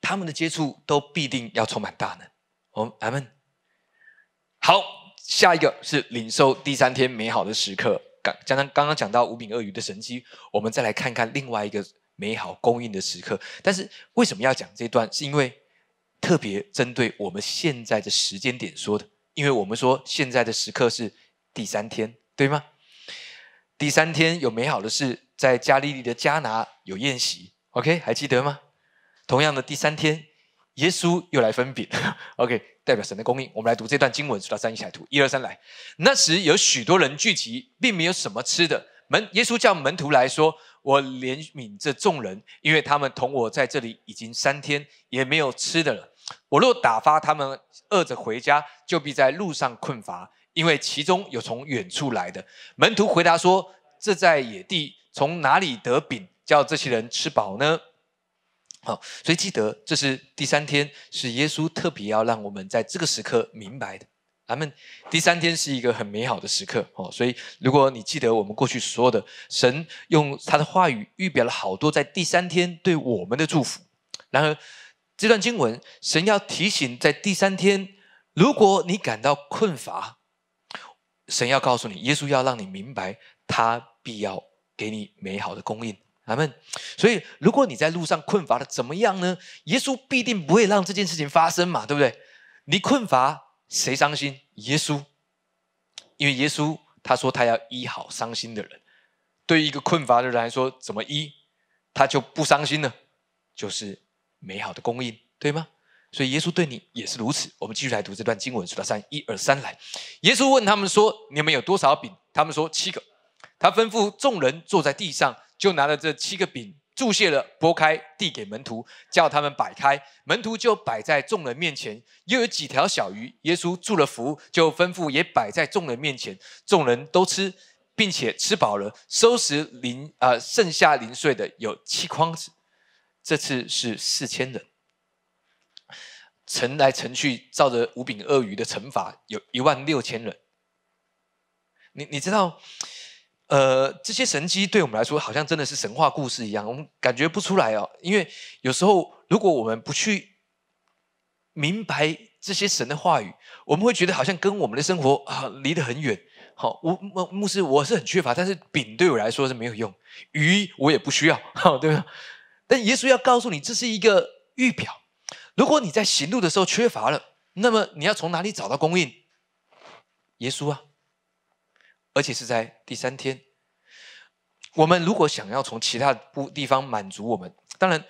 他们的接触都必定要充满大能。哦，阿门。好，下一个是领受第三天美好的时刻。刚刚刚刚刚讲到五饼鳄鱼的神机，我们再来看看另外一个美好供应的时刻。但是为什么要讲这段？是因为特别针对我们现在的时间点说的。因为我们说现在的时刻是第三天，对吗？第三天有美好的事，在加利利的加拿有宴席。OK，还记得吗？同样的第三天，耶稣又来分饼。OK。代表神的供应，我们来读这段经文，数到三一起来读，一二三来。那时有许多人聚集，并没有什么吃的。门耶稣叫门徒来说：“我怜悯这众人，因为他们同我在这里已经三天，也没有吃的了。我若打发他们饿着回家，就必在路上困乏，因为其中有从远处来的。”门徒回答说：“这在野地，从哪里得饼叫这些人吃饱呢？”好，所以记得这是第三天，是耶稣特别要让我们在这个时刻明白的。咱们第三天是一个很美好的时刻哦，所以如果你记得我们过去说的，神用他的话语预表了好多在第三天对我们的祝福。然而这段经文，神要提醒在第三天，如果你感到困乏，神要告诉你，耶稣要让你明白，他必要给你美好的供应。阿门。所以，如果你在路上困乏的，怎么样呢？耶稣必定不会让这件事情发生嘛，对不对？你困乏，谁伤心？耶稣，因为耶稣他说他要医好伤心的人。对于一个困乏的人来说，怎么医他就不伤心呢？就是美好的供应，对吗？所以耶稣对你也是如此。我们继续来读这段经文，数到三，一二三，来。耶稣问他们说：“你们有多少饼？”他们说：“七个。”他吩咐众人坐在地上。就拿了这七个饼，注谢了，拨开，递给门徒，叫他们摆开。门徒就摆在众人面前。又有几条小鱼，耶稣祝了福，就吩咐也摆在众人面前。众人都吃，并且吃饱了，收拾零啊，剩下零碎的有七筐子。这次是四千人，乘来乘去，照着五饼鳄鱼的乘法，有一万六千人。你你知道？呃，这些神迹对我们来说，好像真的是神话故事一样，我们感觉不出来哦。因为有时候，如果我们不去明白这些神的话语，我们会觉得好像跟我们的生活啊离得很远。好，我牧牧师，我是很缺乏，但是饼对我来说是没有用，鱼我也不需要，好，对吧？但耶稣要告诉你，这是一个预表。如果你在行路的时候缺乏了，那么你要从哪里找到供应？耶稣啊。而且是在第三天，我们如果想要从其他不地方满足我们，当然，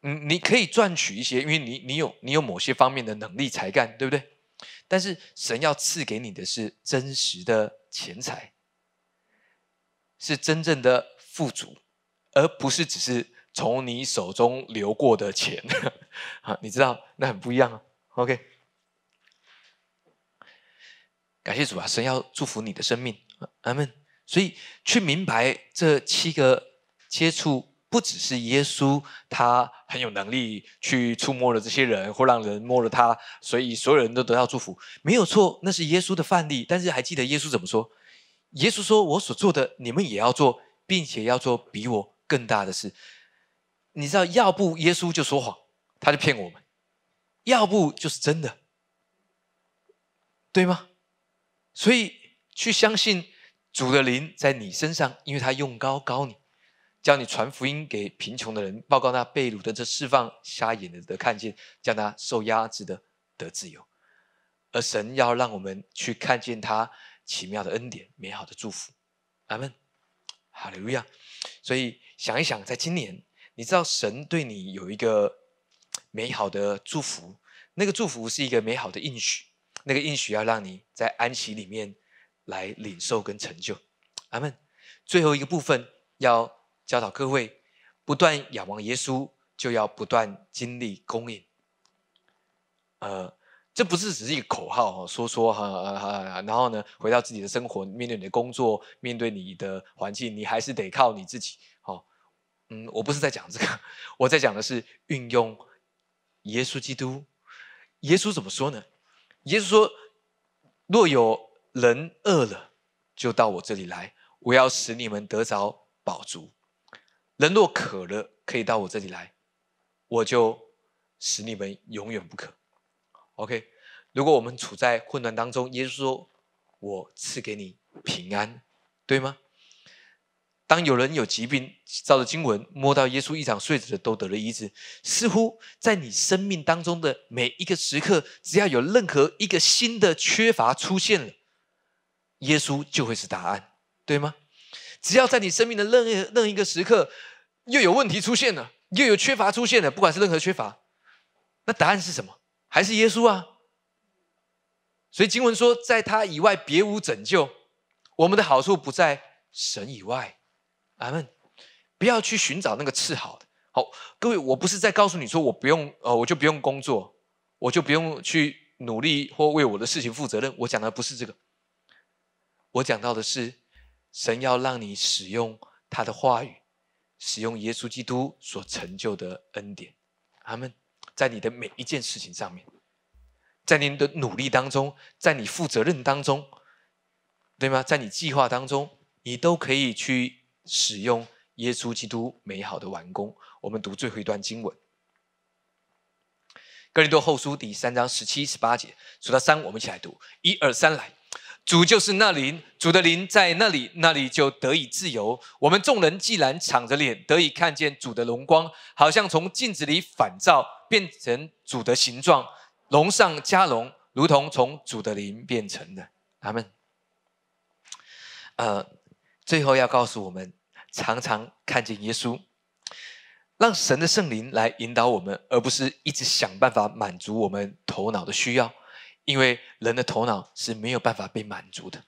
嗯，你可以赚取一些，因为你你有你有某些方面的能力才干，对不对？但是神要赐给你的是真实的钱财，是真正的富足，而不是只是从你手中流过的钱。啊，你知道那很不一样啊。OK。感谢主啊！神要祝福你的生命，阿门。所以去明白这七个接触，不只是耶稣，他很有能力去触摸了这些人，或让人摸了他，所以所有人都得到祝福，没有错，那是耶稣的范例。但是还记得耶稣怎么说？耶稣说：“我所做的，你们也要做，并且要做比我更大的事。”你知道，要不耶稣就说谎，他就骗我们；要不就是真的，对吗？所以去相信主的灵在你身上，因为他用高高你，叫你传福音给贫穷的人，报告那被掳的这释放，瞎眼的的看见，叫他受压制的得自由。而神要让我们去看见他奇妙的恩典、美好的祝福。阿门，哈利路亚。所以想一想，在今年，你知道神对你有一个美好的祝福，那个祝福是一个美好的应许，那个应许要让你在安息里面。来领受跟成就，阿门。最后一个部分要教导各位，不断仰望耶稣，就要不断经历供应。呃，这不是只是一个口号哦，说说哈哈，然后呢，回到自己的生活，面对你的工作，面对你的环境，你还是得靠你自己。嗯，我不是在讲这个，我在讲的是运用耶稣基督。耶稣怎么说呢？耶稣说：“若有。”人饿了，就到我这里来，我要使你们得着饱足；人若渴了，可以到我这里来，我就使你们永远不渴。OK，如果我们处在混乱当中，耶稣说：“我赐给你平安，对吗？”当有人有疾病，照着经文摸到耶稣一掌睡着的都得了医治，似乎在你生命当中的每一个时刻，只要有任何一个新的缺乏出现了。耶稣就会是答案，对吗？只要在你生命的任任一个时刻，又有问题出现了，又有缺乏出现了，不管是任何缺乏，那答案是什么？还是耶稣啊？所以经文说，在他以外别无拯救。我们的好处不在神以外，阿门。不要去寻找那个次好的。好，各位，我不是在告诉你说，我不用，呃，我就不用工作，我就不用去努力或为我的事情负责任。我讲的不是这个。我讲到的是，神要让你使用他的话语，使用耶稣基督所成就的恩典，阿门。在你的每一件事情上面，在您的努力当中，在你负责任当中，对吗？在你计划当中，你都可以去使用耶稣基督美好的完工。我们读最后一段经文，《哥林多后书》第三章十七、十八节，数到三，我们一起来读，一二三，来。主就是那灵，主的灵在那里，那里就得以自由。我们众人既然敞着脸，得以看见主的荣光，好像从镜子里反照，变成主的形状，龙上加龙，如同从主的灵变成的。阿门。呃，最后要告诉我们，常常看见耶稣，让神的圣灵来引导我们，而不是一直想办法满足我们头脑的需要。因为人的头脑是没有办法被满足的，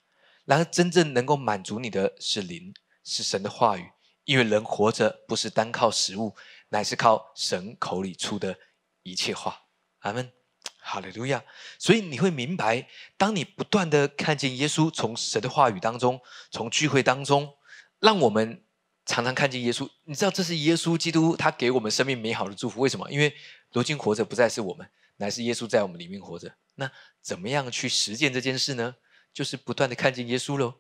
然而真正能够满足你的是灵，是神的话语。因为人活着不是单靠食物，乃是靠神口里出的一切话。阿门，哈利路亚。所以你会明白，当你不断的看见耶稣从神的话语当中，从聚会当中，让我们常常看见耶稣。你知道这是耶稣基督他给我们生命美好的祝福。为什么？因为如今活着不再是我们，乃是耶稣在我们里面活着。那怎么样去实践这件事呢？就是不断的看见耶稣喽。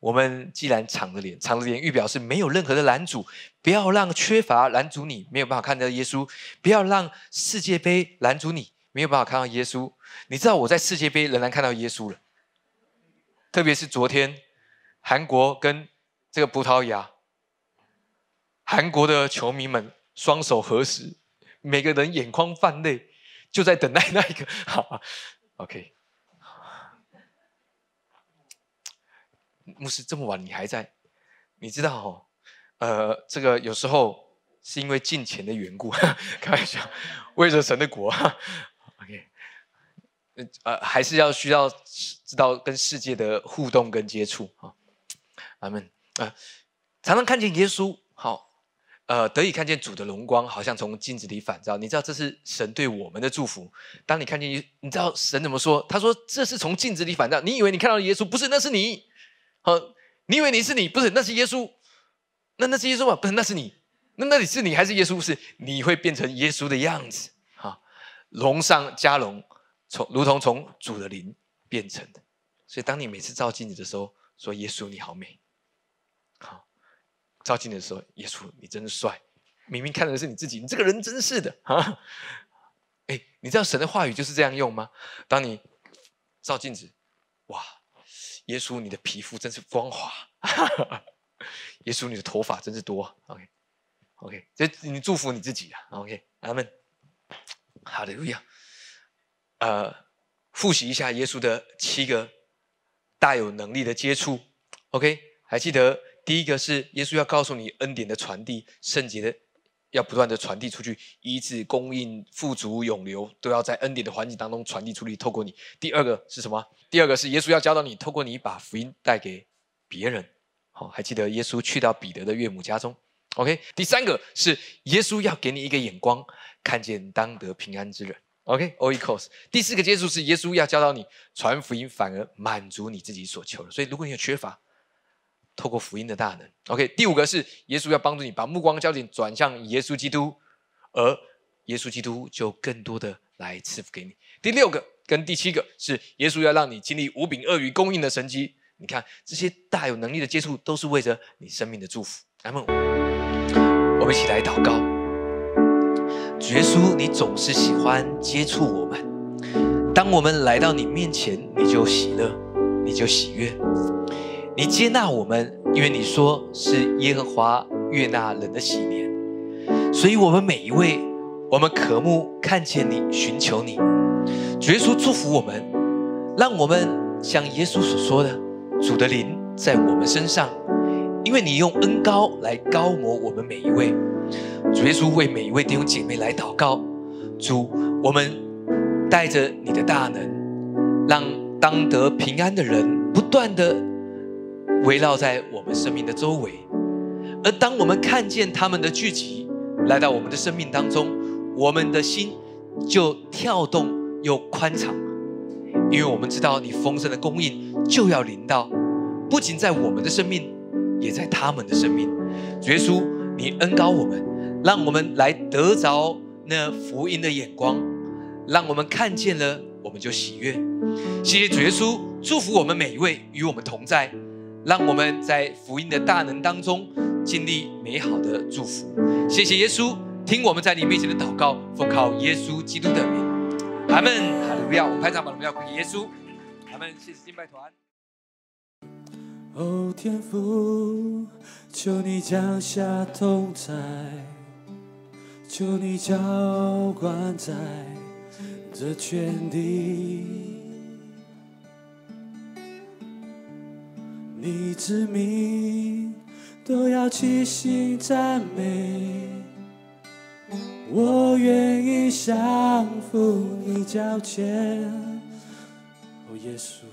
我们既然敞着脸，敞着脸预表示没有任何的拦阻，不要让缺乏拦阻你，没有办法看到耶稣；不要让世界杯拦阻你，没有办法看到耶稣。你知道我在世界杯仍然看到耶稣了，特别是昨天韩国跟这个葡萄牙，韩国的球迷们双手合十，每个人眼眶泛泪。就在等待那一个，好，OK。牧师这么晚你还在？你知道哦，呃，这个有时候是因为金钱的缘故，开玩笑，为了神的国。呃，还是要需要知道跟世界的互动跟接触啊。阿门啊，常常看见耶稣，好。呃，得以看见主的荣光，好像从镜子里反照。你知道这是神对我们的祝福。当你看见，你知道神怎么说？他说：“这是从镜子里反照。”你以为你看到耶稣，不是，那是你。好，你以为你是你，不是，那是耶稣。那那是耶稣吗？不是，那是你。那那里是你还是耶稣？是，你会变成耶稣的样子。哈，龙上加龙，从如同从主的灵变成的。所以，当你每次照镜子的时候，说：“耶稣，你好美。”好。照镜子的时候，耶稣，你真帅！明明看的是你自己，你这个人真是的啊！哎，你知道神的话语就是这样用吗？当你照镜子，哇，耶稣，你的皮肤真是光滑。耶稣，你的头发真是多。OK，OK，这你祝福你自己啊。OK，阿门。好的，路亚。呃，复习一下耶稣的七个大有能力的接触。OK，还记得第一个是耶稣要告诉你恩典的传递，圣洁的。要不断的传递出去，医治、供应、富足、永留，都要在恩典的环境当中传递出去。透过你，第二个是什么？第二个是耶稣要教导你，透过你把福音带给别人。好，还记得耶稣去到彼得的岳母家中。OK，第三个是耶稣要给你一个眼光，看见当得平安之人。OK，Oikos。第四个接触是耶稣要教导你传福音，反而满足你自己所求的。所以，如果你有缺乏，透过福音的大能，OK。第五个是耶稣要帮助你把目光焦点转向耶稣基督，而耶稣基督就更多的来赐福给你。第六个跟第七个是耶稣要让你经历五饼鳄鱼供应的神迹。你看这些大有能力的接触，都是为着你生命的祝福。阿门。我们一起来祷告。耶稣，你总是喜欢接触我们。当我们来到你面前，你就喜乐，你就喜悦。你接纳我们，因为你说是耶和华悦纳人的喜年，所以我们每一位，我们渴慕看见你，寻求你。耶稣祝福我们，让我们像耶稣所说的，主的灵在我们身上，因为你用恩膏来高摩我们每一位。主耶稣为每一位弟兄姐妹来祷告，主，我们带着你的大能，让当得平安的人不断的。围绕在我们生命的周围，而当我们看见他们的聚集来到我们的生命当中，我们的心就跳动又宽敞，因为我们知道你丰盛的供应就要临到，不仅在我们的生命，也在他们的生命。主耶稣，你恩高我们，让我们来得着那福音的眼光，让我们看见了，我们就喜悦。谢谢主耶稣，祝福我们每一位与我们同在。让我们在福音的大能当中经历美好的祝福。谢谢耶稣，听我们在你面前的祷告，奉靠耶稣基督的名，阿门。哈利路亚！我们拍掌把荣耀归给耶稣。阿门。谢谢敬拜团。哦，天父，求你降下同在，求你浇灌在这全地。你之名都要齐心赞美，我愿意降服你脚前，哦，耶稣。